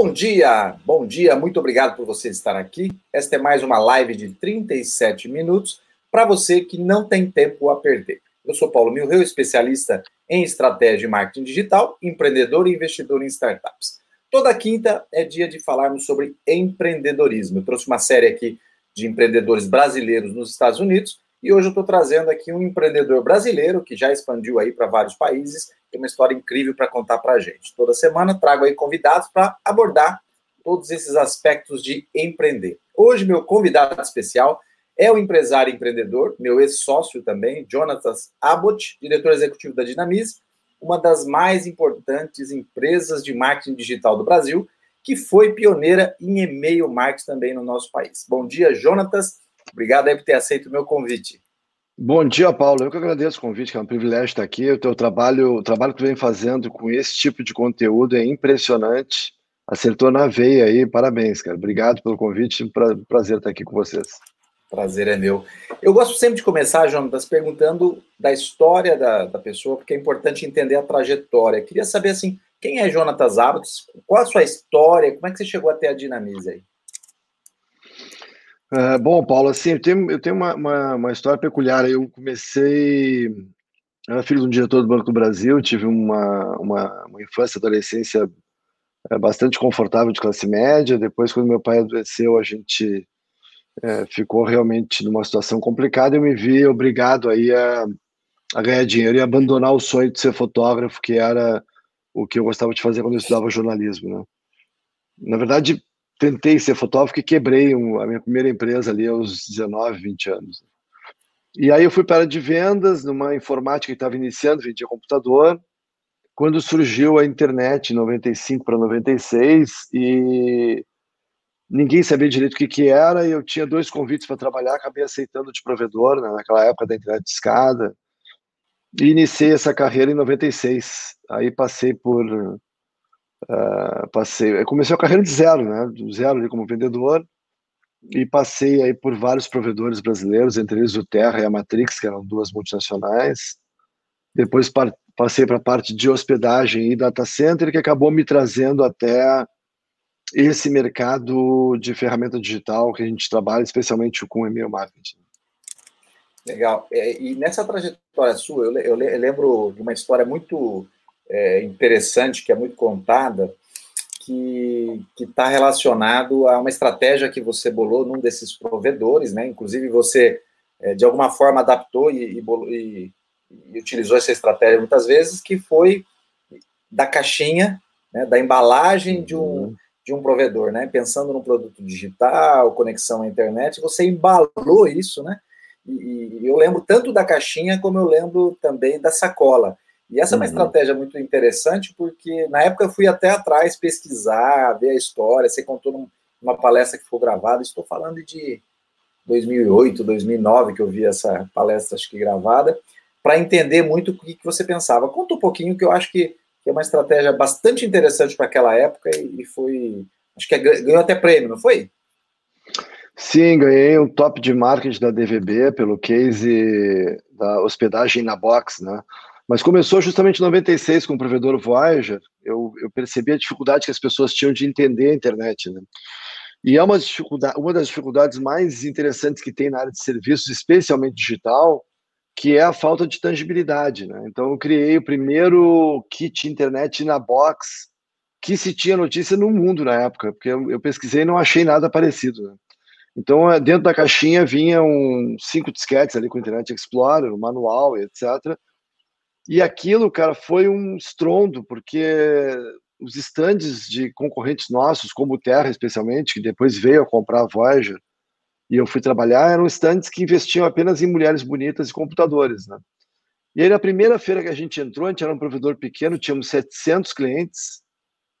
Bom dia, bom dia, muito obrigado por você estar aqui. Esta é mais uma live de 37 minutos para você que não tem tempo a perder. Eu sou Paulo Milreu, especialista em estratégia e marketing digital, empreendedor e investidor em startups. Toda quinta é dia de falarmos sobre empreendedorismo. Eu trouxe uma série aqui de empreendedores brasileiros nos Estados Unidos e hoje eu estou trazendo aqui um empreendedor brasileiro que já expandiu aí para vários países tem uma história incrível para contar para a gente. Toda semana trago aí convidados para abordar todos esses aspectos de empreender. Hoje, meu convidado especial é o empresário empreendedor, meu ex-sócio também, Jonatas Abbott, diretor executivo da Dinamize, uma das mais importantes empresas de marketing digital do Brasil, que foi pioneira em e-mail marketing também no nosso país. Bom dia, Jonatas. Obrigado aí por ter aceito o meu convite. Bom dia, Paulo. Eu que agradeço o convite, que é um privilégio estar aqui. O teu trabalho, o trabalho que tu vem fazendo com esse tipo de conteúdo é impressionante. Acertou na veia aí, parabéns, cara. Obrigado pelo convite, pra, prazer estar aqui com vocês. Prazer é meu. Eu gosto sempre de começar, Jonas, perguntando da história da, da pessoa, porque é importante entender a trajetória. Queria saber, assim, quem é Jonatas Abbott? Qual a sua história? Como é que você chegou até a Dinamize aí? Uh, bom, Paulo, assim, eu tenho, eu tenho uma, uma, uma, história peculiar. Eu comecei, eu era filho de um diretor do Banco do Brasil, tive uma, uma, uma infância, adolescência é, bastante confortável de classe média. Depois, quando meu pai adoeceu, a gente é, ficou realmente numa situação complicada. Eu me vi obrigado aí a, a ganhar dinheiro e abandonar o sonho de ser fotógrafo, que era o que eu gostava de fazer quando eu estudava jornalismo, né? Na verdade, tentei ser fotógrafo e quebrei um, a minha primeira empresa ali aos 19, 20 anos. E aí eu fui para de vendas, numa informática que estava iniciando, vendia computador, quando surgiu a internet, em 95 para 96, e ninguém sabia direito o que, que era, e eu tinha dois convites para trabalhar, acabei aceitando de provedor, né, naquela época da internet de escada, e iniciei essa carreira em 96. Aí passei por Uh, passei, comecei a carreira de zero, né? Do zero ali como vendedor e passei aí por vários provedores brasileiros, entre eles o Terra e a Matrix, que eram duas multinacionais. Depois passei para a parte de hospedagem e data center, que acabou me trazendo até esse mercado de ferramenta digital que a gente trabalha, especialmente com e-mail marketing. Legal. É, e nessa trajetória sua, eu lembro de uma história muito é, interessante, que é muito contada, que está relacionado a uma estratégia que você bolou num desses provedores, né? Inclusive, você, é, de alguma forma, adaptou e, e, e, utilizou essa estratégia muitas vezes, que foi da caixinha, né, da embalagem de um, uhum. de um provedor, né? Pensando no produto digital, conexão à internet, você embalou isso, né? E, e eu lembro tanto da caixinha como eu lembro também da sacola. E essa uhum. é uma uhum. estratégia muito interessante, porque na época eu fui até atrás pesquisar, ver a história. Você contou numa palestra que foi gravada, estou falando de 2008, 2009, que eu vi essa palestra, acho que gravada, para entender muito o que, que você pensava. Conta um pouquinho, que eu acho que, que é uma estratégia bastante interessante para aquela época e, e foi. Acho que é, ganhou até prêmio, não foi? Sim, ganhei um top de marketing da DVB pelo case da hospedagem na box, né? Mas começou justamente em 96 com o provedor Voyager. Eu, eu percebi a dificuldade que as pessoas tinham de entender a internet. Né? E é uma, dificuldade, uma das dificuldades mais interessantes que tem na área de serviços, especialmente digital, que é a falta de tangibilidade. Né? Então, eu criei o primeiro kit internet na box que se tinha notícia no mundo na época, porque eu, eu pesquisei e não achei nada parecido. Né? Então, é, dentro da caixinha vinham cinco disquetes ali com Internet Explorer, o manual, etc. E aquilo, cara, foi um estrondo, porque os estandes de concorrentes nossos, como o Terra especialmente, que depois veio a comprar a Voyager, e eu fui trabalhar, eram estandes que investiam apenas em mulheres bonitas e computadores, né? E aí, na primeira feira que a gente entrou, a gente era um provedor pequeno, tínhamos 700 clientes,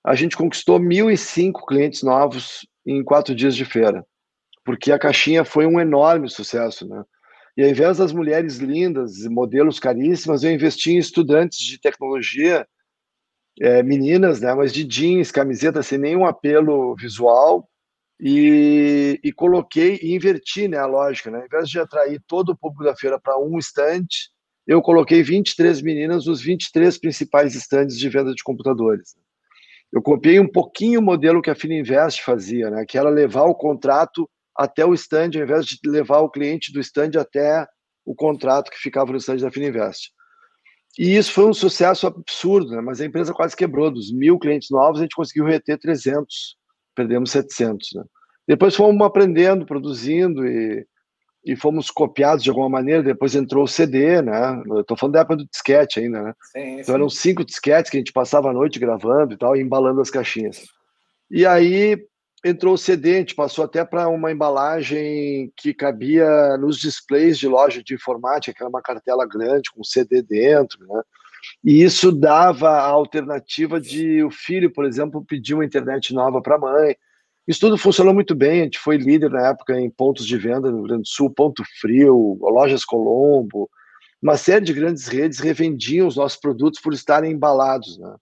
a gente conquistou 1.005 clientes novos em quatro dias de feira, porque a caixinha foi um enorme sucesso, né? E ao invés das mulheres lindas, modelos caríssimas, eu investi em estudantes de tecnologia, é, meninas, né, mas de jeans, camiseta sem nenhum apelo visual, e, e coloquei e inverti né, a lógica. Né? Ao invés de atrair todo o público da feira para um estande, eu coloquei 23 meninas nos 23 principais estandes de venda de computadores. eu copiei um pouquinho o modelo que a Fininvest fazia, né? Que era levar o contrato até o stand, ao invés de levar o cliente do stand até o contrato que ficava no stand da Fininvest. E isso foi um sucesso absurdo, né? mas a empresa quase quebrou. Dos mil clientes novos, a gente conseguiu reter 300, perdemos 700. Né? Depois fomos aprendendo, produzindo e, e fomos copiados de alguma maneira. Depois entrou o CD, né? Estou falando da época do disquete ainda, né? Sim, então eram cinco disquetes que a gente passava a noite gravando e tal, e embalando as caixinhas. E aí entrou o gente passou até para uma embalagem que cabia nos displays de loja de informática, que era uma cartela grande com CD dentro, né? E isso dava a alternativa de o filho, por exemplo, pedir uma internet nova para a mãe. Isso tudo funcionou muito bem, a gente foi líder na época em pontos de venda no Rio Grande do Sul, Ponto Frio, Lojas Colombo, uma série de grandes redes revendiam os nossos produtos por estarem embalados, né?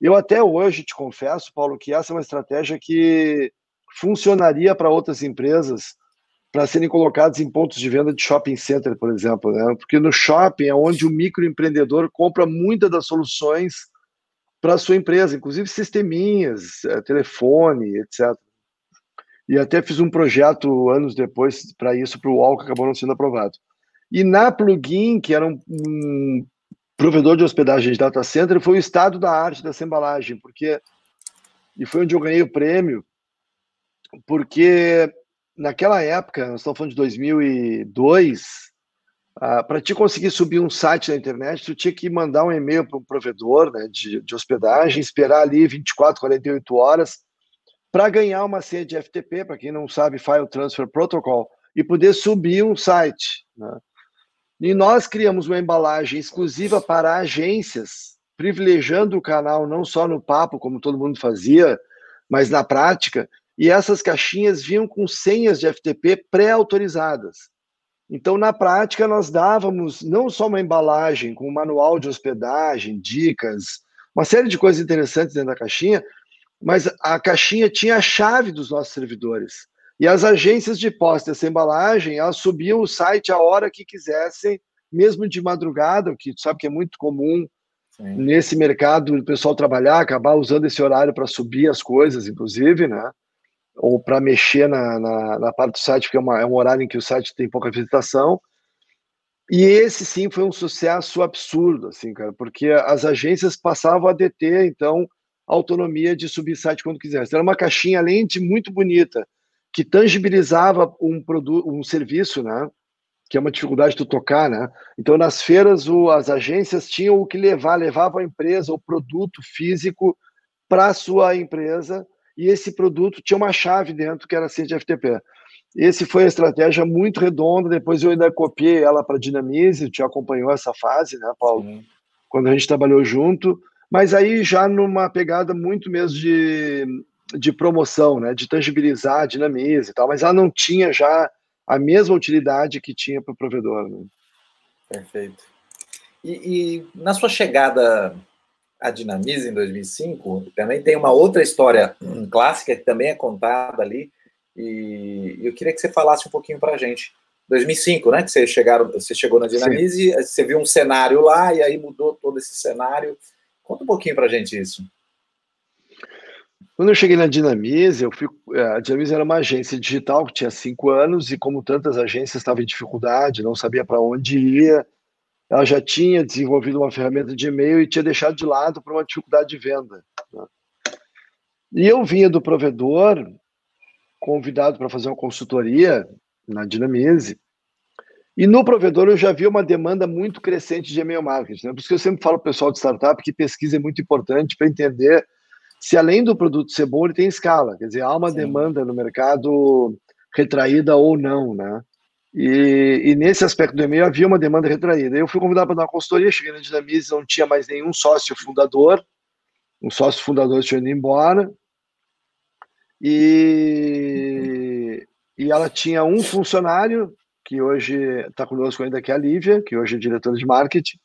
Eu até hoje te confesso, Paulo, que essa é uma estratégia que funcionaria para outras empresas para serem colocados em pontos de venda de shopping center, por exemplo, né? Porque no shopping é onde o microempreendedor compra muitas das soluções para a sua empresa, inclusive sisteminhas, eh, telefone, etc. E até fiz um projeto anos depois para isso para o UOL que acabou não sendo aprovado. E na Plugin, que era um, um provedor de hospedagem de data center, foi o estado da arte dessa embalagem, porque e foi onde eu ganhei o prêmio, porque naquela época, nós estamos falando de 2002, ah, para te conseguir subir um site na internet, tu tinha que mandar um e-mail para um provedor né, de, de hospedagem, esperar ali 24, 48 horas para ganhar uma senha de FTP, para quem não sabe, File Transfer Protocol, e poder subir um site. Né? E nós criamos uma embalagem exclusiva para agências, privilegiando o canal não só no papo, como todo mundo fazia, mas na prática, e essas caixinhas vinham com senhas de FTP pré-autorizadas. Então, na prática, nós dávamos não só uma embalagem com um manual de hospedagem, dicas, uma série de coisas interessantes dentro da caixinha, mas a caixinha tinha a chave dos nossos servidores. E as agências de posse dessa embalagem, elas subiam o site a hora que quisessem, mesmo de madrugada, o que tu sabe que é muito comum Sim. nesse mercado o pessoal trabalhar, acabar usando esse horário para subir as coisas, inclusive, né? ou para mexer na, na, na, parte do site, porque é, uma, é um horário em que o site tem pouca visitação. E esse sim foi um sucesso absurdo, assim, cara, porque as agências passavam a deter, então, a autonomia de subir site quando quisesse. Era uma caixinha, além de muito bonita, que tangibilizava um produto, um serviço, né? Que é uma dificuldade de tu tocar, né? Então, nas feiras, o, as agências tinham o que levar, levavam a empresa, o produto físico para a sua empresa e esse produto tinha uma chave dentro que era a FTP. Esse foi a estratégia muito redonda. Depois eu ainda copiei ela para a Dinamize, te acompanhou essa fase, né, Paulo? Sim. Quando a gente trabalhou junto, mas aí já numa pegada muito mesmo de, de promoção, né, de tangibilizar a Dinamize e tal, mas ela não tinha já a mesma utilidade que tinha para o provedor. Né? Perfeito. E, e na sua chegada a Dinamize em 2005, também tem uma outra história clássica que também é contada ali, e eu queria que você falasse um pouquinho para a gente. 2005, né? Que você, chegaram, você chegou na Dinamize, Sim. você viu um cenário lá e aí mudou todo esse cenário. Conta um pouquinho para a gente isso. Quando eu cheguei na Dinamize, eu fui, é, a Dinamize era uma agência digital que tinha cinco anos e, como tantas agências, estava em dificuldade, não sabia para onde ia ela já tinha desenvolvido uma ferramenta de e-mail e tinha deixado de lado por uma dificuldade de venda. Né? E eu vinha do provedor, convidado para fazer uma consultoria na Dinamize, e no provedor eu já vi uma demanda muito crescente de e-mail marketing. Né? Por isso que eu sempre falo para o pessoal de startup que pesquisa é muito importante para entender se além do produto ser bom, ele tem escala. Quer dizer, há uma Sim. demanda no mercado retraída ou não, né? E, e, nesse aspecto do e-mail havia uma demanda retraída. Eu fui convidado para dar uma consultoria, cheguei na Dinamize, não tinha mais nenhum sócio fundador, um sócio fundador tinha ido embora, e, e ela tinha um funcionário, que hoje está conosco ainda, que é a Lívia, que hoje é diretora de marketing,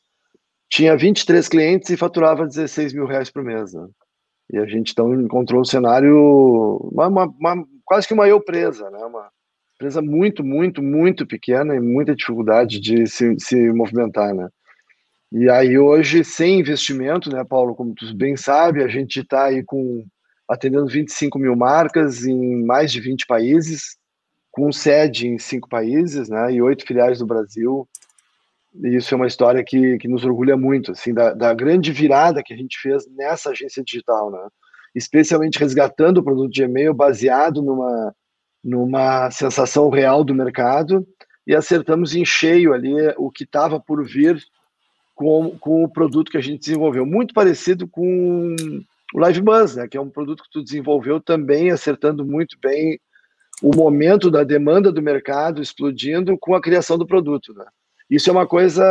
tinha 23 clientes e faturava 16 mil reais por mês. Né? E a gente então encontrou um cenário, uma, uma, uma, quase que uma eu presa, né? uma, empresa muito, muito, muito pequena e muita dificuldade de se, se movimentar, né? E aí hoje, sem investimento, né, Paulo, como tu bem sabe, a gente está aí com atendendo 25 mil marcas em mais de 20 países, com sede em cinco países, né, e oito filiais no Brasil. E isso é uma história que, que nos orgulha muito, assim, da, da grande virada que a gente fez nessa agência digital, né, especialmente resgatando o produto de e-mail baseado numa numa sensação real do mercado e acertamos em cheio ali o que estava por vir com, com o produto que a gente desenvolveu. Muito parecido com o Live Buzz, né, que é um produto que tu desenvolveu também, acertando muito bem o momento da demanda do mercado explodindo com a criação do produto. Né? Isso é uma coisa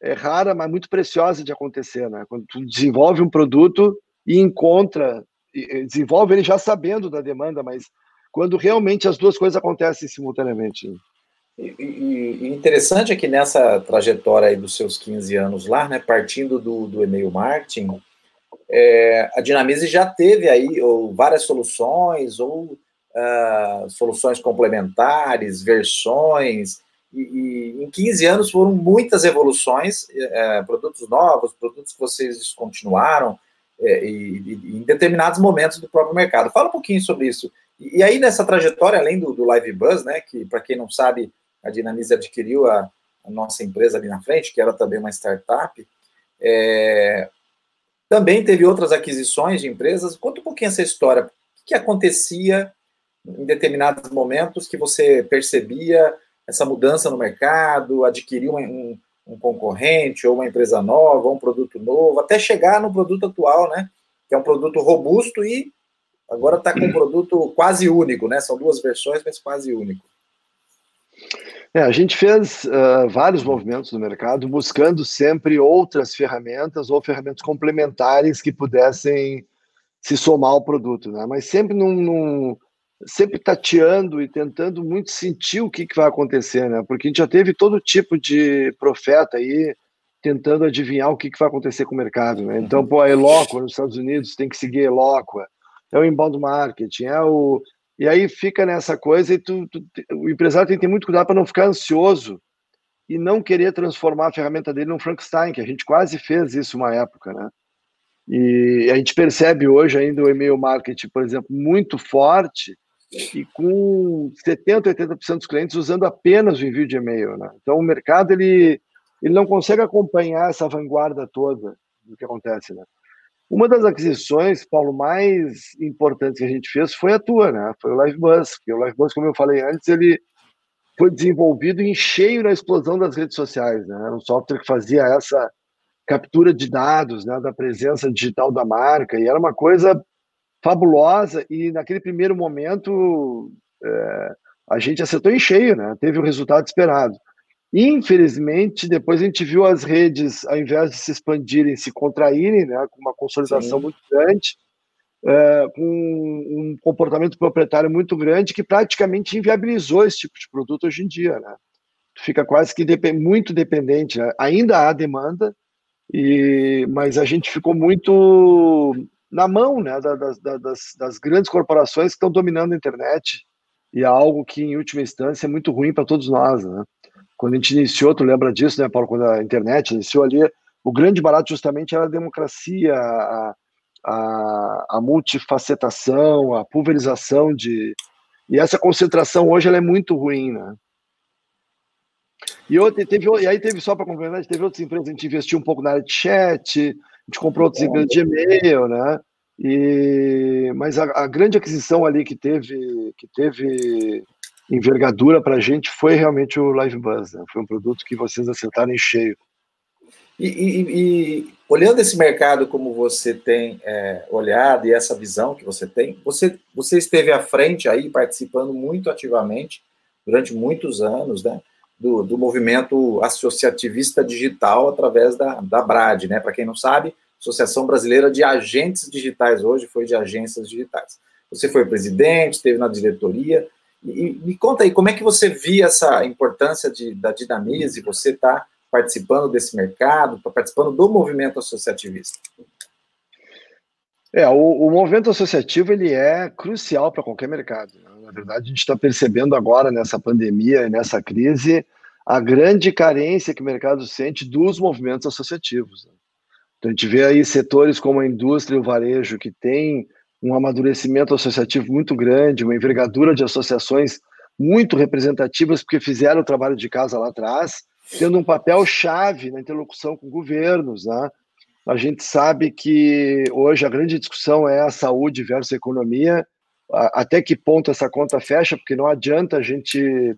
é, rara, mas muito preciosa de acontecer. Né? Quando tu desenvolve um produto e encontra, desenvolve ele já sabendo da demanda, mas quando realmente as duas coisas acontecem simultaneamente. E, e, e, interessante é que nessa trajetória aí dos seus 15 anos lá, né, partindo do, do e-mail marketing, é, a Dinamize já teve aí ou, várias soluções ou uh, soluções complementares, versões, e, e, em 15 anos foram muitas evoluções, é, produtos novos, produtos que vocês descontinuaram, é, e, e, em determinados momentos do próprio mercado. Fala um pouquinho sobre isso. E, aí, nessa trajetória, além do, do Live Buzz, né, que, para quem não sabe, a Dinamize adquiriu a, a, nossa empresa ali na frente, que era também uma startup. É, também teve outras aquisições de empresas. Conta um pouquinho essa história. O que acontecia em determinados momentos que você percebia essa mudança no mercado, adquirir um, um, um concorrente, ou uma empresa nova, ou um produto novo, até chegar no produto atual, né? Que é um produto robusto e agora está com um produto quase único, né? São duas versões, mas quase único. É, a gente fez uh, vários movimentos no mercado, buscando sempre outras ferramentas ou ferramentas complementares que pudessem se somar ao produto, né? Mas sempre num, num sempre tateando e tentando muito sentir o que, que vai acontecer, né? Porque a gente já teve todo tipo de profeta aí tentando adivinhar o que, que vai acontecer com o mercado, né? Então, pô, a Eloqua nos Estados Unidos tem que seguir a Eloqua, é o inbound marketing, é o e aí fica nessa coisa e tu, tu, o empresário tem que ter muito cuidado para não ficar ansioso e não querer transformar a ferramenta dele num Frankenstein, que a gente quase fez isso uma época, né? E a gente percebe hoje ainda o e-mail marketing, por exemplo, muito forte e com 70, 80% dos clientes usando apenas o envio de e-mail, né? Então o mercado ele ele não consegue acompanhar essa vanguarda toda do que acontece, né? Uma das aquisições, Paulo, mais importantes que a gente fez foi a tua, né? Foi o LiveBus, o LiveBus, como eu falei antes, ele foi desenvolvido em cheio na explosão das redes sociais, né? Era um software que fazia essa captura de dados, né, da presença digital da marca, e era uma coisa fabulosa, e naquele primeiro momento é, a gente acertou em cheio, né? Teve o resultado esperado. Infelizmente, depois a gente viu as redes, ao invés de se expandirem, se contraírem, né, com uma consolidação Sim. muito grande, é, com um comportamento proprietário muito grande, que praticamente inviabilizou esse tipo de produto hoje em dia. Né? Fica quase que muito dependente. Né? Ainda há demanda, e, mas a gente ficou muito na mão né, das, das, das grandes corporações que estão dominando a internet, e é algo que, em última instância, é muito ruim para todos nós. Né? Quando a gente iniciou, tu lembra disso, né, Paulo? Quando a internet iniciou ali, o grande barato justamente era a democracia, a, a, a multifacetação, a pulverização de. E essa concentração hoje ela é muito ruim, né? E, teve, e aí teve, só para complementar, teve outras empresas, a gente investiu um pouco na área de chat, gente comprou empresas de e-mail, né? E, mas a, a, grande aquisição ali que teve, que teve envergadura para a gente foi realmente o Live Buzz. Né? Foi um produto que vocês acertaram em cheio. E, e, e olhando esse mercado como você tem é, olhado e essa visão que você tem, você, você esteve à frente aí, participando muito ativamente durante muitos anos, né? Do, do movimento associativista digital através da, da BRAD, né? Para quem não sabe, Associação Brasileira de Agentes Digitais, hoje foi de agências digitais. Você foi presidente, esteve na diretoria, e me conta aí, como é que você via essa importância de, da Dinamize, você está participando desse mercado, está participando do movimento associativista? É, o, o, movimento associativo ele é crucial para qualquer mercado. Né? Na verdade, a gente está percebendo agora nessa pandemia e nessa crise a grande carência que o mercado sente dos movimentos associativos. Né? Então, a gente vê aí setores como a indústria e o varejo que tem um amadurecimento associativo muito grande, uma envergadura de associações muito representativas, porque fizeram o trabalho de casa lá atrás, tendo um papel chave na interlocução com governos. Né? A gente sabe que hoje a grande discussão é a saúde versus a economia, até que ponto essa conta fecha, porque não adianta a gente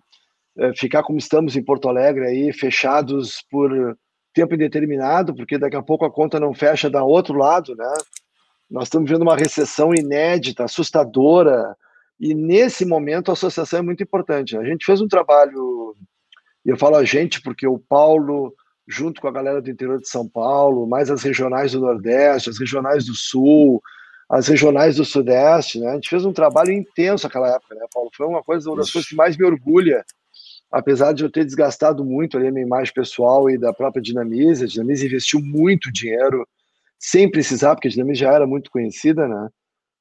eh, ficar como estamos em Porto Alegre aí, fechados por tempo indeterminado, porque daqui a pouco a conta não fecha da outro lado, né? Nós estamos vendo uma recessão inédita, assustadora, e nesse momento a associação é muito importante. A gente fez um trabalho, e eu falo a gente porque o Paulo, junto com a galera do interior de São Paulo, mais as regionais do Nordeste, as regionais do Sul, as regionais do Sudeste, né? A gente fez um trabalho intenso naquela época, né, Paulo? Foi uma coisa, uma das coisas que mais me orgulha, apesar de eu ter desgastado muito ali a minha imagem pessoal e da própria Dinamize. A Dinamize investiu muito dinheiro sem precisar, porque a Dinamize já era muito conhecida, né?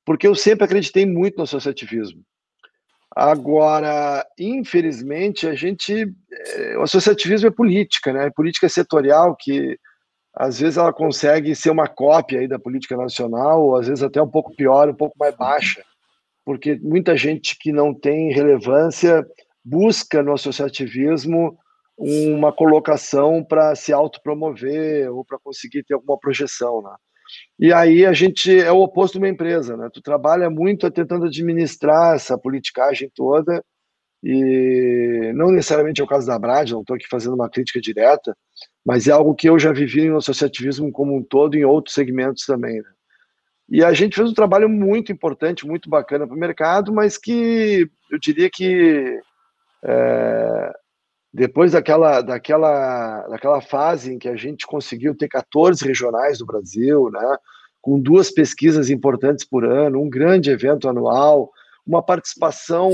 Porque eu sempre acreditei muito no associativismo. Agora, infelizmente, a gente. É, o associativismo é política, né? É política setorial que às vezes ela consegue ser uma cópia aí da política nacional, ou às vezes até um pouco pior, um pouco mais baixa, porque muita gente que não tem relevância busca no associativismo uma colocação para se autopromover ou para conseguir ter alguma projeção, né? E aí a gente é o oposto de uma empresa, né? Tu trabalha muito tentando administrar essa politicagem toda e não necessariamente é o caso da Brad, não estou aqui fazendo uma crítica direta, mas é algo que eu já vivi no associativismo como um todo em outros segmentos também. Né? E a gente fez um trabalho muito importante, muito bacana para o mercado, mas que eu diria que é, depois daquela, daquela, daquela fase em que a gente conseguiu ter 14 regionais do Brasil, né, com duas pesquisas importantes por ano, um grande evento anual, uma participação.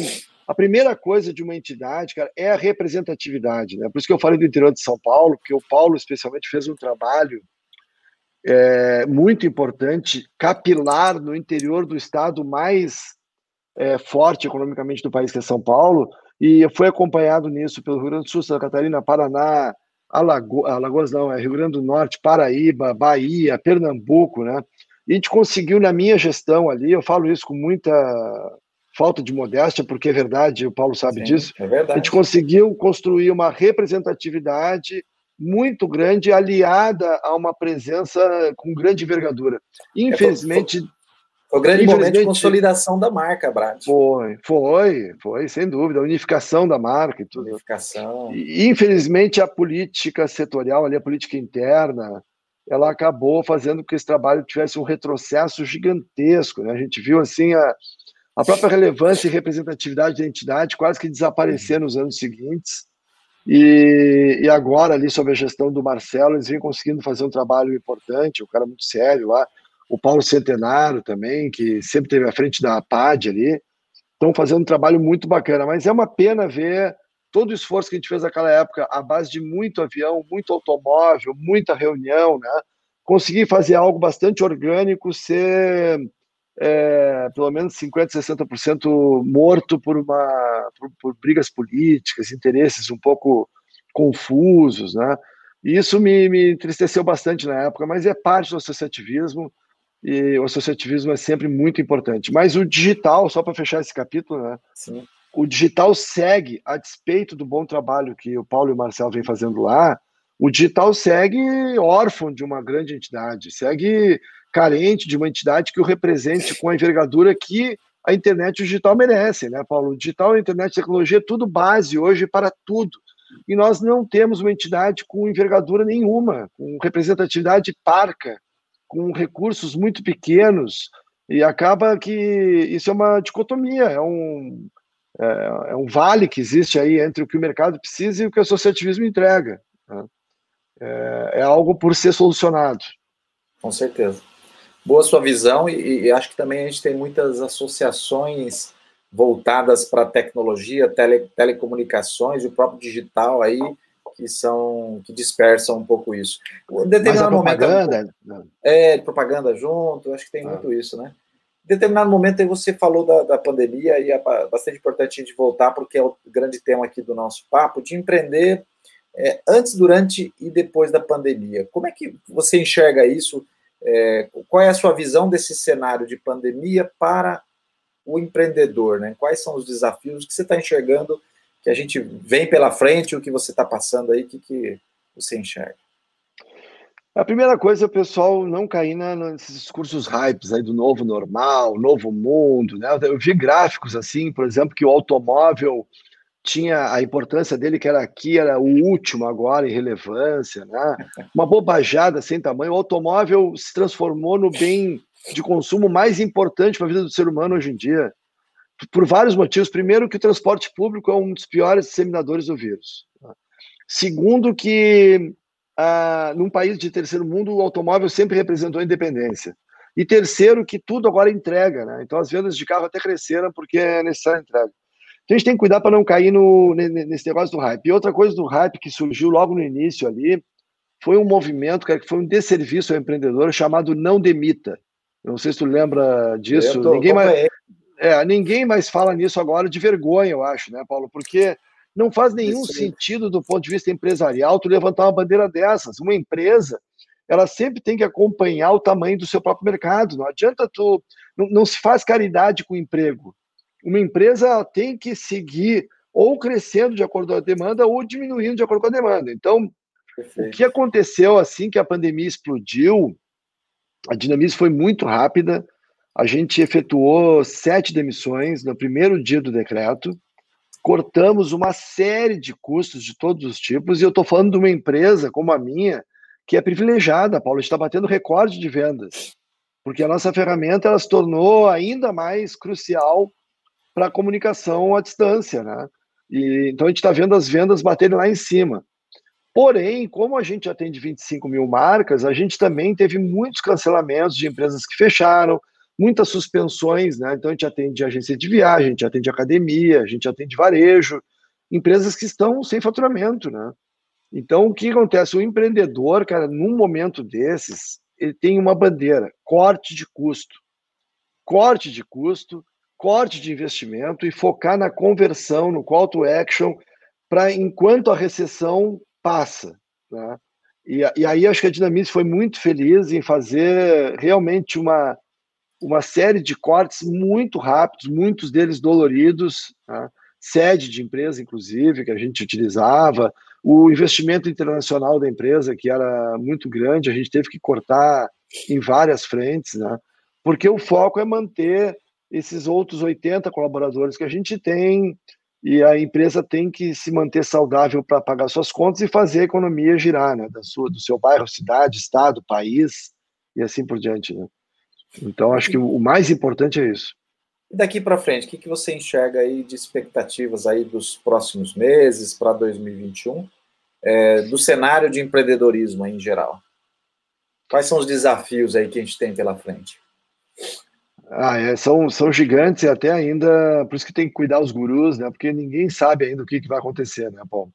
A primeira coisa de uma entidade, cara, é a representatividade. Né? Por isso que eu falei do interior de São Paulo, porque o Paulo, especialmente, fez um trabalho é, muito importante, capilar no interior do estado mais é, forte economicamente do país, que é São Paulo, e foi acompanhado nisso pelo Rio Grande do Sul, Santa Catarina, Paraná, Alago Alagoas não, é Rio Grande do Norte, Paraíba, Bahia, Pernambuco, né? E a gente conseguiu na minha gestão ali, eu falo isso com muita falta de modéstia, porque é verdade, o Paulo sabe Sim, disso. É verdade. A gente conseguiu construir uma representatividade muito grande, aliada a uma presença com grande envergadura. É, Infelizmente, é, foi o grande momento de consolidação da marca, Brad. Foi, foi, foi, sem dúvida. A unificação da marca e tudo. Unificação. E, infelizmente, a política setorial, ali, a política interna, ela acabou fazendo com que esse trabalho tivesse um retrocesso gigantesco. Né? A gente viu assim a, a própria relevância e representatividade da entidade quase que desaparecer nos anos seguintes. E, e agora, ali, sob a gestão do Marcelo, eles vêm conseguindo fazer um trabalho importante, um cara muito sério lá o Paulo Centenário também, que sempre teve à frente da APAD ali, estão fazendo um trabalho muito bacana, mas é uma pena ver todo o esforço que a gente fez naquela época, à base de muito avião, muito automóvel, muita reunião, né? Conseguir fazer algo bastante orgânico, ser é, pelo menos 50%, 60% morto por, uma, por, por, brigas políticas, interesses um pouco confusos, né? E isso me, me entristeceu bastante na época, mas é parte do associativismo e o associativismo é sempre muito importante. Mas o digital, só para fechar esse capítulo, né? Sim. O digital segue, a despeito do bom trabalho que o Paulo e o Marcelo vêm fazendo lá, o digital segue órfão de uma grande entidade, segue carente de uma entidade que o represente com a envergadura que a internet e o digital merecem, né, Paulo? O digital, a internet, a tecnologia é tudo base hoje para tudo. E nós não temos uma entidade com envergadura nenhuma, com representatividade parca com recursos muito pequenos e acaba que isso é uma dicotomia, é um, é, é um vale que existe aí entre o que o mercado precisa e o que o associativismo entrega. Né? É, é, algo por ser solucionado. Com certeza. Boa sua visão e, e acho que também a gente tem muitas associações voltadas para tecnologia, tele, telecomunicações e o próprio digital aí que são que dispersam um pouco isso. Em determinado Mas propaganda, momento, é propaganda junto, acho que tem ah. muito isso, né? Em determinado momento aí você falou da, da pandemia e é bastante importante a gente voltar porque é o grande tema aqui do nosso papo de empreender é, antes, durante e depois da pandemia. Como é que você enxerga isso? É, qual é a sua visão desse cenário de pandemia para o empreendedor? Né? Quais são os desafios que você está enxergando, que a gente vem pela frente, o que você está passando aí, o que, que você enxerga? A primeira coisa é o pessoal não cair na, nesses discursos hypes aí do novo normal, novo mundo, né? Eu vi gráficos assim, por exemplo, que o automóvel tinha a importância dele, que era aqui, era o último agora em relevância, né? Uma bobajada sem tamanho. O automóvel se transformou no bem de consumo mais importante para a vida do ser humano hoje em dia, por vários motivos. Primeiro, que o transporte público é um dos piores disseminadores do vírus. Segundo, que ah, num país de terceiro mundo, o automóvel sempre representou independência. E terceiro, que tudo agora entrega, né? Então as vendas de carro até cresceram porque é necessária entrega. Então a gente tem que cuidar para não cair no, nesse negócio do hype. E outra coisa do hype que surgiu logo no início ali foi um movimento, cara, que foi um desserviço ao empreendedor chamado Não Demita. Eu não sei se tu lembra disso. Tô, ninguém, mais, é, ninguém mais fala nisso agora de vergonha, eu acho, né, Paulo? Porque não faz nenhum sentido do ponto de vista empresarial tu levantar uma bandeira dessas. Uma empresa, ela sempre tem que acompanhar o tamanho do seu próprio mercado. Não adianta tu. Não, não se faz caridade com o emprego uma empresa tem que seguir ou crescendo de acordo com a demanda ou diminuindo de acordo com a demanda. Então, Perfeito. o que aconteceu assim que a pandemia explodiu, a dinamismo foi muito rápida. A gente efetuou sete demissões no primeiro dia do decreto, cortamos uma série de custos de todos os tipos, e eu estou falando de uma empresa como a minha, que é privilegiada, Paulo, está batendo recorde de vendas, porque a nossa ferramenta ela se tornou ainda mais crucial para comunicação à distância, né? E, então a gente está vendo as vendas baterem lá em cima. Porém, como a gente atende 25 mil marcas, a gente também teve muitos cancelamentos de empresas que fecharam, muitas suspensões, né? Então a gente atende agência de viagem, a gente atende academia, a gente atende varejo, empresas que estão sem faturamento, né? Então o que acontece? O empreendedor, cara, num momento desses, ele tem uma bandeira: corte de custo. Corte de custo, corte de investimento e focar na conversão, no call to action, para enquanto a recessão passa. Né? E, e, aí acho que a Dinamize foi muito feliz em fazer realmente uma, uma série de cortes muito rápidos, muitos deles doloridos, né? sede de empresa, inclusive, que a gente utilizava, o investimento internacional da empresa, que era muito grande, a gente teve que cortar em várias frentes, né? porque o foco é manter esses outros 80 colaboradores que a gente tem, e a empresa tem que se manter saudável para pagar suas contas e fazer a economia girar, né, da sua, do seu bairro, cidade, estado, país e assim por diante. Né? Então, acho que o mais importante é isso. E daqui para frente, o que, que você enxerga aí de expectativas aí dos próximos meses para 2021, é, do cenário de empreendedorismo em geral? Quais são os desafios aí que a gente tem pela frente? Ah, é, são, são gigantes e até ainda, por isso que tem que cuidar os gurus, né? Porque ninguém sabe ainda o que, que vai acontecer, né, Paulo?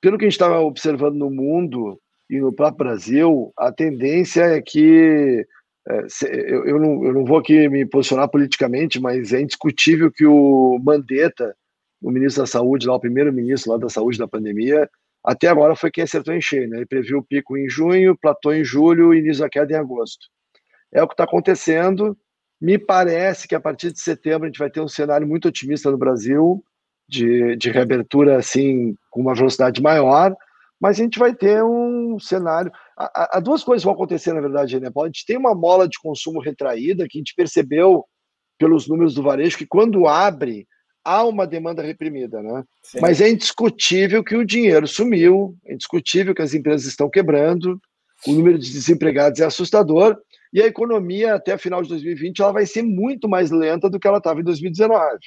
Pelo que a gente está observando no mundo e no próprio Brasil, a tendência é que é, eu, eu, não, eu não vou aqui me posicionar politicamente, mas é indiscutível que o Mandetta, o ministro da Saúde, lá, o primeiro-ministro lá da saúde da pandemia, até agora foi quem acertou em cheio, né? Ele previu o pico em junho, platô em julho e início da queda em agosto. É o que está acontecendo me parece que a partir de setembro a gente vai ter um cenário muito otimista no Brasil, de, de reabertura assim, com uma velocidade maior, mas a gente vai ter um cenário. Há, duas coisas vão acontecer, na verdade, né? A gente tem uma mola de consumo retraída que a gente percebeu pelos números do varejo que quando abre há uma demanda reprimida, né? Sim. Mas é indiscutível que o dinheiro sumiu, é indiscutível que as empresas estão quebrando, o número de desempregados é assustador e a economia, até final de 2020, ela vai ser muito mais lenta do que ela estava em 2019.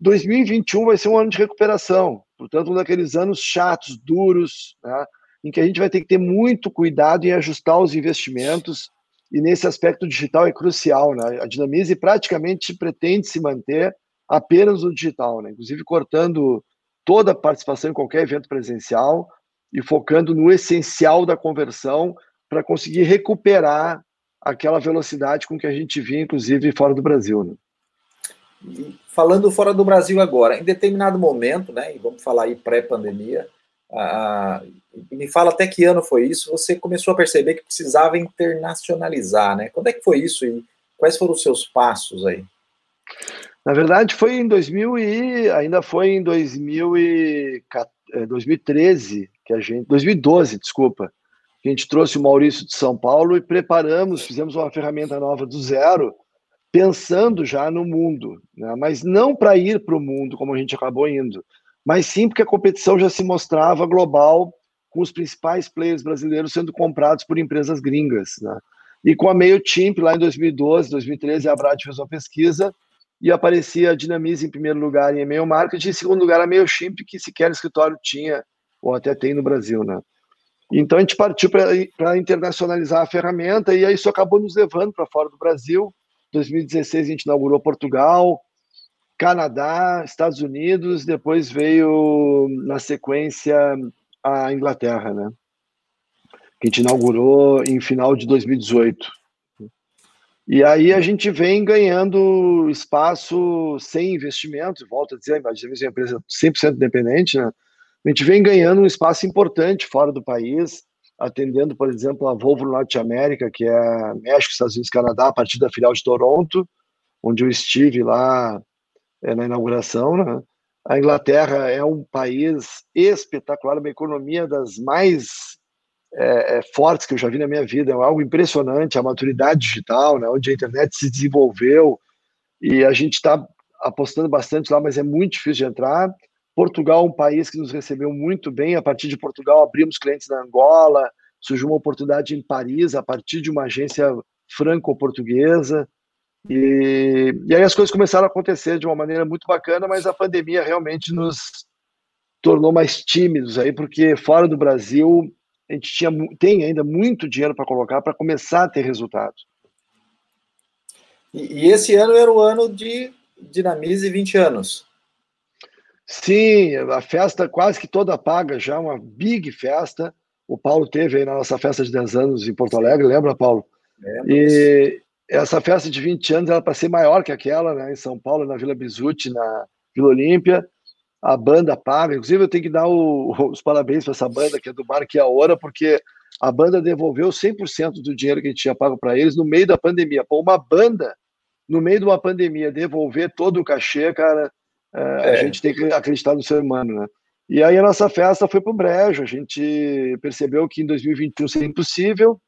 2021 vai ser um ano de recuperação, portanto, um daqueles anos chatos, duros, né, em que a gente vai ter que ter muito cuidado em ajustar os investimentos, e nesse aspecto digital é crucial. Né? A Dinamize praticamente pretende se manter apenas no digital, né? inclusive cortando toda a participação em qualquer evento presencial e focando no essencial da conversão para conseguir recuperar aquela velocidade com que a gente via, inclusive, fora do Brasil. Né? falando fora do Brasil agora, em determinado momento, né, e vamos falar aí pré-pandemia, ah, me fala até que ano foi isso, você começou a perceber que precisava internacionalizar, né? Quando é que foi isso e quais foram os seus passos aí? Na verdade, foi em 2000 e ainda foi em 2000 e, 2013 eh, que a gente, 2012, desculpa, a gente trouxe o Maurício de São Paulo e preparamos, fizemos uma ferramenta nova do zero, pensando já no mundo, né? mas não para ir para o mundo como a gente acabou indo, mas sim porque a competição já se mostrava global, com os principais players brasileiros sendo comprados por empresas gringas. Né? E com a MailChimp, lá em 2012, 2013, a Brad fez uma pesquisa e aparecia a Dinamize em primeiro lugar em e-mail marketing, em segundo lugar a MailChimp, que sequer escritório tinha, ou até tem no Brasil. Né? Então a gente partiu para internacionalizar a ferramenta e isso acabou nos levando para fora do Brasil. Em 2016 a gente inaugurou Portugal, Canadá, Estados Unidos, depois veio na sequência a Inglaterra, né? Que a gente inaugurou em final de 2018. E aí a gente vem ganhando espaço sem investimento, volto a dizer, a é uma empresa 100% independente, né? A gente vem ganhando um espaço importante fora do país, atendendo, por exemplo, a Volvo Norte América, que é México, Estados Unidos, Canadá, a partir da filial de Toronto, onde eu estive lá é, na inauguração. Né? A Inglaterra é um país espetacular, uma economia das mais é, é, fortes que eu já vi na minha vida. É algo impressionante, a maturidade digital, né? onde a internet se desenvolveu e a gente está apostando bastante lá, mas é muito difícil de entrar. Portugal um país que nos recebeu muito bem. A partir de Portugal, abrimos clientes na Angola, surgiu uma oportunidade em Paris, a partir de uma agência franco-portuguesa. E, e aí as coisas começaram a acontecer de uma maneira muito bacana, mas a pandemia realmente nos tornou mais tímidos aí, porque fora do Brasil a gente tinha, tem ainda muito dinheiro para colocar para começar a ter resultados. E, e, esse ano era o ano de Dinamize 20 anos. Sim, a festa quase que toda paga já, uma big festa. O Paulo teve aí na nossa festa de 10 anos em Porto Alegre, lembra, Paulo? É, e, essa festa de 20 anos era para ser maior que aquela, né, em São Paulo, na Vila Bizuti, na Vila Olímpia. A banda paga, inclusive eu tenho que dar o, os parabéns para essa banda que é do Marque a Hora, porque a banda devolveu 100% do dinheiro que a gente tinha pago para eles no meio da pandemia. Pô, uma banda, no meio de uma pandemia, devolver todo o cachê, cara, é, é. a gente tem que acreditar no ser humano, né? E aí a nossa festa foi para o brejo, a gente percebeu que em 2021 seria impossível,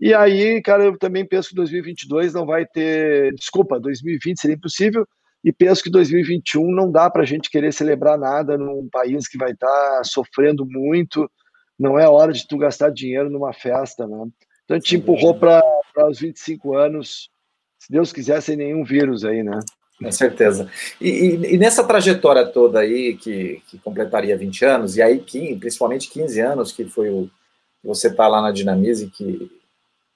e aí, cara, eu também penso que 2022 não vai ter. Desculpa, 2020 seria impossível. E penso que 2021 não dá para a gente querer celebrar nada num país que vai estar tá sofrendo muito. Não é hora de tu gastar dinheiro numa festa, né? Então a gente empurrou para os 25 anos, se Deus quiser, sem nenhum vírus aí, né? Com certeza. E, e, e, nessa trajetória toda aí, que, que completaria 20 anos, e aí 15, principalmente 15 anos, que foi o. Você está lá na Dinamize, que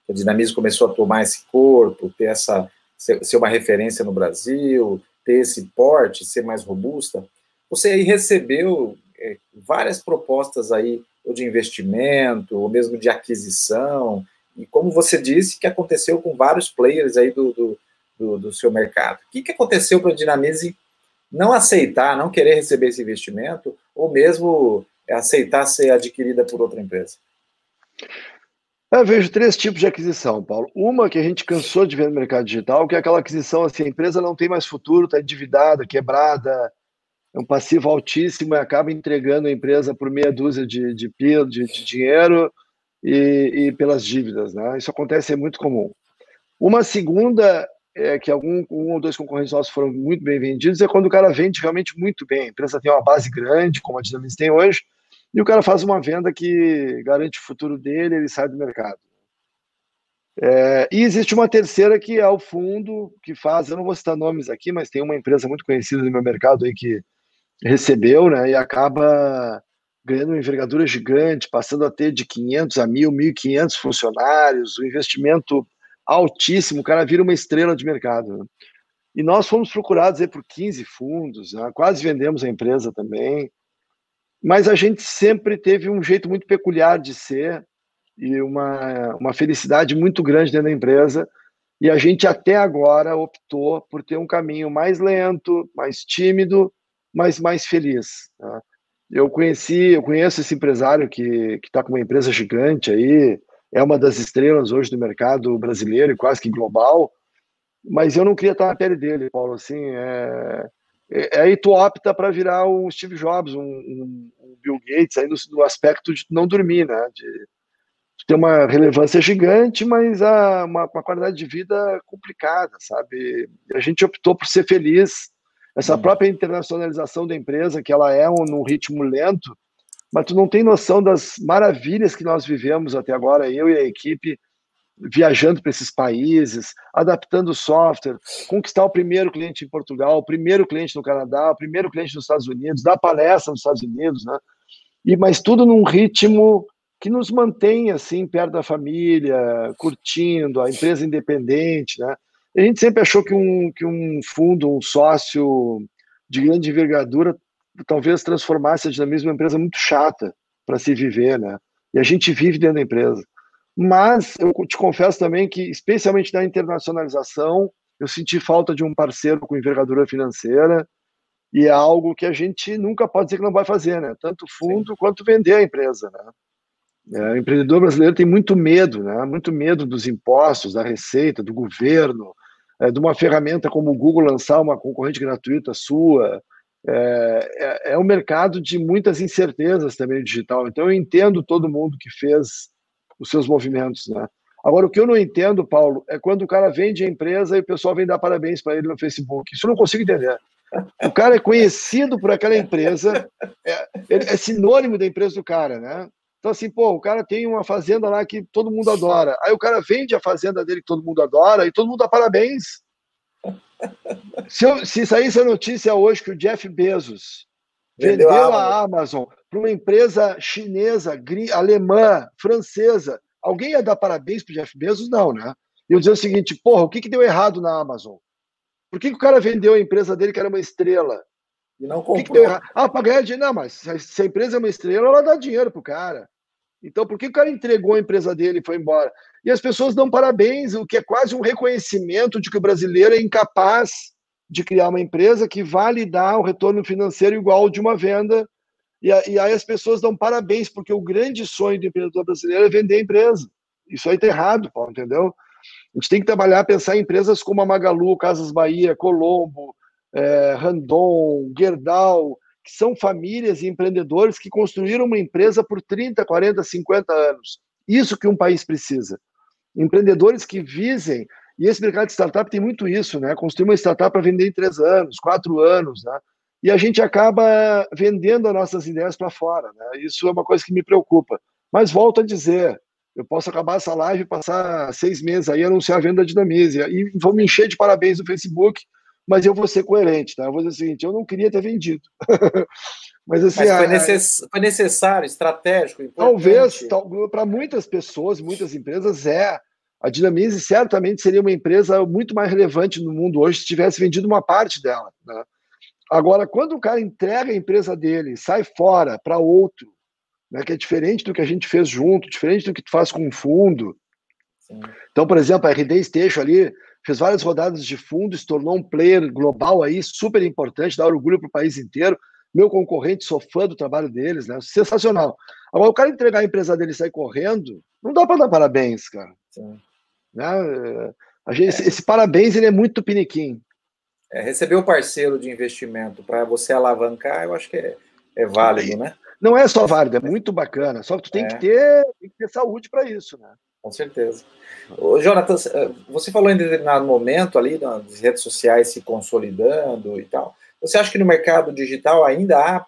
o dinamismo começou a tomar esse corpo, ter essa ser, ser uma referência no Brasil, ter esse porte, ser mais robusta. Você aí recebeu é, várias propostas aí, ou de investimento, ou mesmo de aquisição, e como você disse, que aconteceu com vários players aí do, do, do, do seu mercado. O que, que aconteceu para a Dinamize não aceitar, não querer receber esse investimento, ou mesmo aceitar ser adquirida por outra empresa? Eu vejo três tipos de aquisição, Paulo. Uma que a gente cansou de ver no mercado digital, que é aquela aquisição assim, a empresa não tem mais futuro, está endividada, quebrada, é um passivo altíssimo e acaba entregando a empresa por meia dúzia de, de, de, de dinheiro e, e, pelas dívidas. Né? Isso acontece, é muito comum. Uma segunda é que algum um ou dois concorrentes nossos foram muito bem vendidos, é quando o cara vende realmente muito bem. A empresa tem uma base grande, como a Dynamics tem hoje, e o cara faz uma venda que garante o futuro dele, ele sai do mercado. É, e existe uma terceira que é o fundo que faz, eu não vou citar nomes aqui, mas tem uma empresa muito conhecida no meu mercado aí que recebeu, né, e acaba ganhando uma envergadura gigante, passando a ter de 500 a 1.000, 1.500 funcionários, um investimento altíssimo, o cara vira uma estrela de mercado. Né? E nós fomos procurados aí por 15 fundos, né? quase vendemos a empresa também, mas a gente sempre teve um jeito muito peculiar de ser e uma, uma felicidade muito grande dentro da empresa. E a gente até agora optou por ter um caminho mais lento, mais tímido, mas mais feliz. Tá? eu conheci, eu conheço esse empresário que está com uma empresa gigante aí, é uma das estrelas hoje do mercado brasileiro e quase que global, mas eu não queria estar na pele dele, Paulo, assim, é, é, aí tu opta para virar um Steve Jobs, um, um, um Bill Gates, aí no, no, aspecto de não dormir, né, de, de ter uma relevância gigante, mas a, uma, uma, qualidade de vida complicada, sabe, a gente optou por ser feliz, essa uhum. própria internacionalização da empresa, que ela é um, num ritmo lento, mas tu não tem noção das maravilhas que nós vivemos até agora, eu e a equipe, viajando para esses países, adaptando o software, conquistar o primeiro cliente em Portugal, o primeiro cliente no Canadá, o primeiro cliente nos Estados Unidos, dar palestra nos Estados Unidos, né? E mas tudo num ritmo que nos mantém assim perto da família, curtindo a empresa independente, né? A gente sempre achou que um, que um fundo, um sócio de grande envergadura, talvez transformasse a dinamismo uma empresa muito chata para se viver, né? E a gente vive dentro da empresa. Mas eu te confesso também que, especialmente na internacionalização, eu senti falta de um parceiro com envergadura financeira e é algo que a gente nunca pode dizer que não vai fazer, né? Tanto fundo Sim. quanto vender a empresa, né? É, o empreendedor brasileiro tem muito medo, né? Muito medo dos impostos, da receita, do governo, é, de uma ferramenta como o Google lançar uma concorrente gratuita sua. É, é, é um mercado de muitas incertezas também digital. Então eu entendo todo mundo que fez os seus movimentos, né? Agora, o que eu não entendo, Paulo, é quando o cara vende a empresa e o pessoal vem dar parabéns para ele no Facebook. Isso eu não consigo entender. O cara é conhecido por aquela empresa, é, é, sinônimo da empresa do cara, né? Então, assim, pô, o cara tem uma fazenda lá que todo mundo adora. Aí o cara vende a fazenda dele que todo mundo adora e todo mundo dá parabéns. Se, eu, se saísse a notícia hoje que o Jeff Bezos vendeu, vendeu a Amazon para uma empresa chinesa, alemã, francesa, alguém ia dar parabéns para o Jeff Bezos? Não, né? Eu dizer o seguinte, porra, o que, que deu errado na Amazon? Por que, que o cara vendeu a empresa dele que era uma estrela? E não comprou. O que, que deu errado? Ah, para ganhar dinheiro. Não, mas se a empresa é uma estrela, ela dá dinheiro pro cara. Então, por que o cara entregou a empresa dele e foi embora? E as pessoas dão parabéns, o que é quase um reconhecimento de que o brasileiro é incapaz de criar uma empresa que vale dar um retorno financeiro igual ao de uma venda. E, e aí as pessoas dão parabéns, porque o grande sonho do empreendedor brasileiro é vender a empresa. Isso aí está errado, Paulo, entendeu? A gente tem que trabalhar, pensar em empresas como a Magalu, Casas Bahia, Colombo, é, Randon, Gerdau, que são famílias e empreendedores que construíram uma empresa por 30, 40, 50 anos. Isso que um país precisa. Empreendedores que visem, e esse mercado de startup tem muito isso, né? Construir uma startup para vender em três anos, quatro anos, né? E a gente acaba vendendo as nossas ideias para fora, né? Isso é uma coisa que me preocupa. Mas volto a dizer, eu posso acabar essa live e passar seis meses aí anunciar a venda da Dinamize e vou me encher de parabéns no Facebook mas eu vou ser coerente, tá? Eu vou dizer o seguinte: eu não queria ter vendido. mas assim. Mas foi, necess... foi, necessário, estratégico, importante. Talvez, para muitas pessoas, muitas empresas, é. A Dinamize certamente seria uma empresa muito mais relevante no mundo hoje se tivesse vendido uma parte dela. Né? Agora, quando o cara entrega a empresa dele, sai fora para outro, né, que é diferente do que a gente fez junto, diferente do que tu faz com um fundo. Sim. Então, por exemplo, a RD Station ali fez várias rodadas de fundo, se tornou um player global aí, super importante, dá orgulho para o país inteiro. Meu concorrente, sou fã do trabalho deles, né? Sensacional. Agora, o cara entregar a empresa dele e sair correndo, não dá para dar parabéns, cara. Sim. Né? Gente, esse, esse, parabéns ele é muito piniquim. É, receber o parceiro de investimento para você alavancar, eu acho que é, é válido, né? Não é só válido, é muito bacana. Só que tu tem, é. que, ter, tem que ter saúde para isso, né? Com certeza. Ô, Jonathan, eh, você falou em determinado momento ali das redes sociais se consolidando e tal. Você acha que no mercado digital ainda há,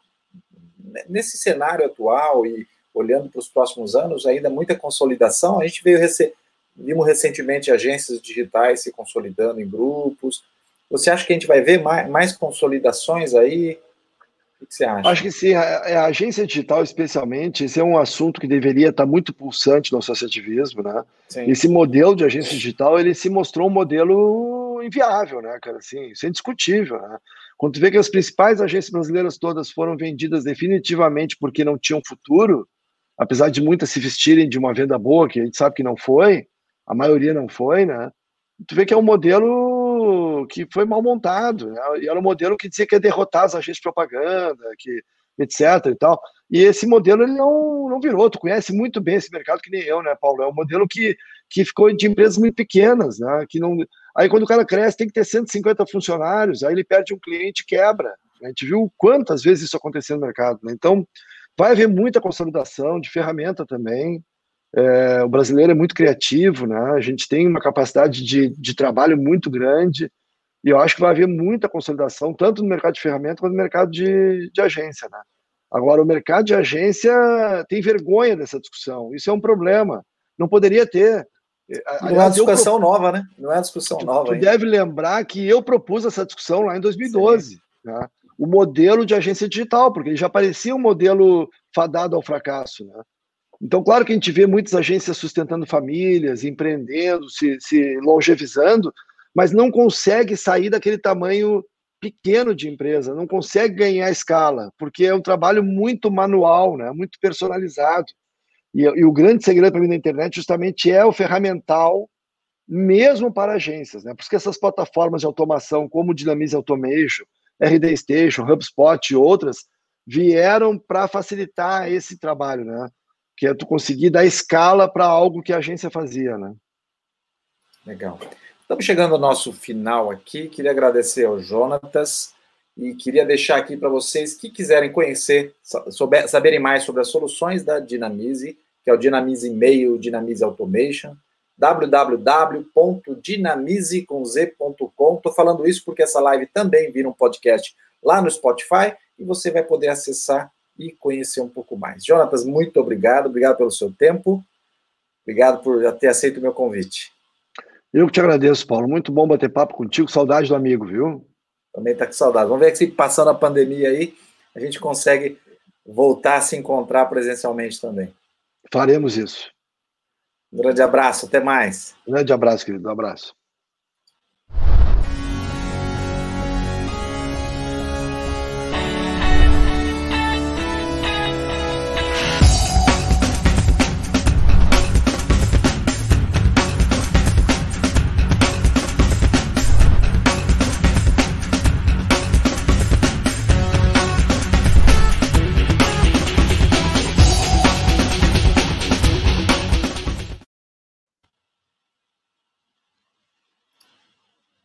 nesse cenário atual e olhando para os próximos anos, ainda muita consolidação? A gente veio rece... vimos recentemente agências digitais se consolidando em grupos. Você acha que a gente vai ver mais, mais consolidações aí? O que você acha? Acho que sim. A, a, agência digital, especialmente, esse é um assunto que deveria estar muito pulsante no associativismo, né? Sim. Esse modelo de agência digital, ele se mostrou um modelo inviável, né, cara? Assim, isso é indiscutível, né? Quando tu vê que as principais agências brasileiras todas foram vendidas definitivamente porque não tinham futuro, apesar de muitas se vestirem de uma venda boa, que a gente sabe que não foi, a maioria não foi, né? Tu vê que é um modelo que foi mal montado. Né? E era um modelo que dizia que ia derrotar as agências de propaganda, que etc. e tal. E esse modelo ele não, não virou. Tu conhece muito bem esse mercado que nem eu, né, Paulo? É um modelo que, que ficou de empresas muito pequenas, né? Que não... Aí quando o cara cresce, tem que ter 150 funcionários, aí ele perde um cliente e quebra. A gente viu quantas vezes isso aconteceu no mercado. Né? Então, vai haver muita consolidação de ferramenta também. É, o brasileiro é muito criativo, né? A gente tem uma capacidade de, de trabalho muito grande. E eu acho que vai haver muita consolidação, tanto no mercado de ferramenta quanto no mercado de, de agência. Né? Agora, o mercado de agência tem vergonha dessa discussão. Isso é um problema. Não poderia ter. Não é uma discussão nova, né? Não é uma discussão tu, nova. Tu deve lembrar que eu propus essa discussão lá em 2012. Né? O modelo de agência digital, porque ele já parecia um modelo fadado ao fracasso. Né? Então, claro que a gente vê muitas agências sustentando famílias, empreendendo, se, se longevizando, mas não consegue sair daquele tamanho pequeno de empresa, não consegue ganhar escala, porque é um trabalho muito manual, né, muito personalizado. E, e o grande segredo para mim da internet justamente é o ferramental, mesmo para agências, né? Por isso que essas plataformas de automação, como Dynamize Automation, RD Station, HubSpot e outras, vieram para facilitar esse trabalho, né? Que é tu conseguir dar escala para algo que a agência fazia, né? Legal. Estamos chegando ao nosso final aqui. Queria agradecer ao Jonatas e queria deixar aqui para vocês que quiserem conhecer, souber, saberem mais sobre as soluções da Dinamize, que é o Dinamize Mail, Dinamize Automation, www.dinamize.com. Estou falando isso porque essa live também vira um podcast lá no Spotify e você vai poder acessar e conhecer um pouco mais. Jonatas, muito obrigado, obrigado pelo seu tempo, obrigado por ter aceito o meu convite. Eu que te agradeço, Paulo. Muito bom bater papo contigo. Saudade do amigo, viu? Também tá com saudade. Vamos ver se passando a pandemia aí, a gente consegue voltar a se encontrar presencialmente também. Faremos isso. Um grande abraço, até mais. Um grande abraço, querido. Um abraço.